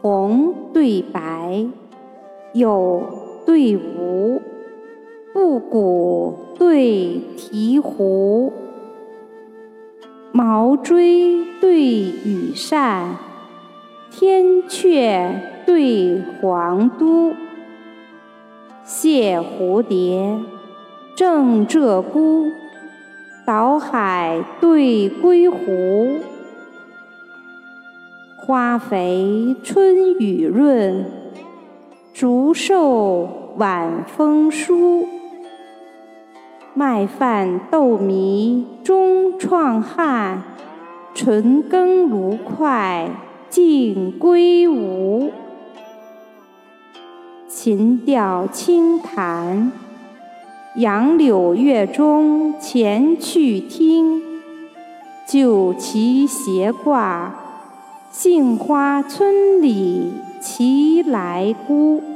红对白，有对无，布谷对醍醐，毛锥对羽扇，天阙对皇都，谢蝴蝶，正鹧鸪，岛海对归湖。花肥春雨润，竹瘦晚风疏。麦饭豆糜终创汉，纯羹炉筷尽归吴。琴调清弹，杨柳月中前去听。酒旗斜挂。杏花村里齐来姑。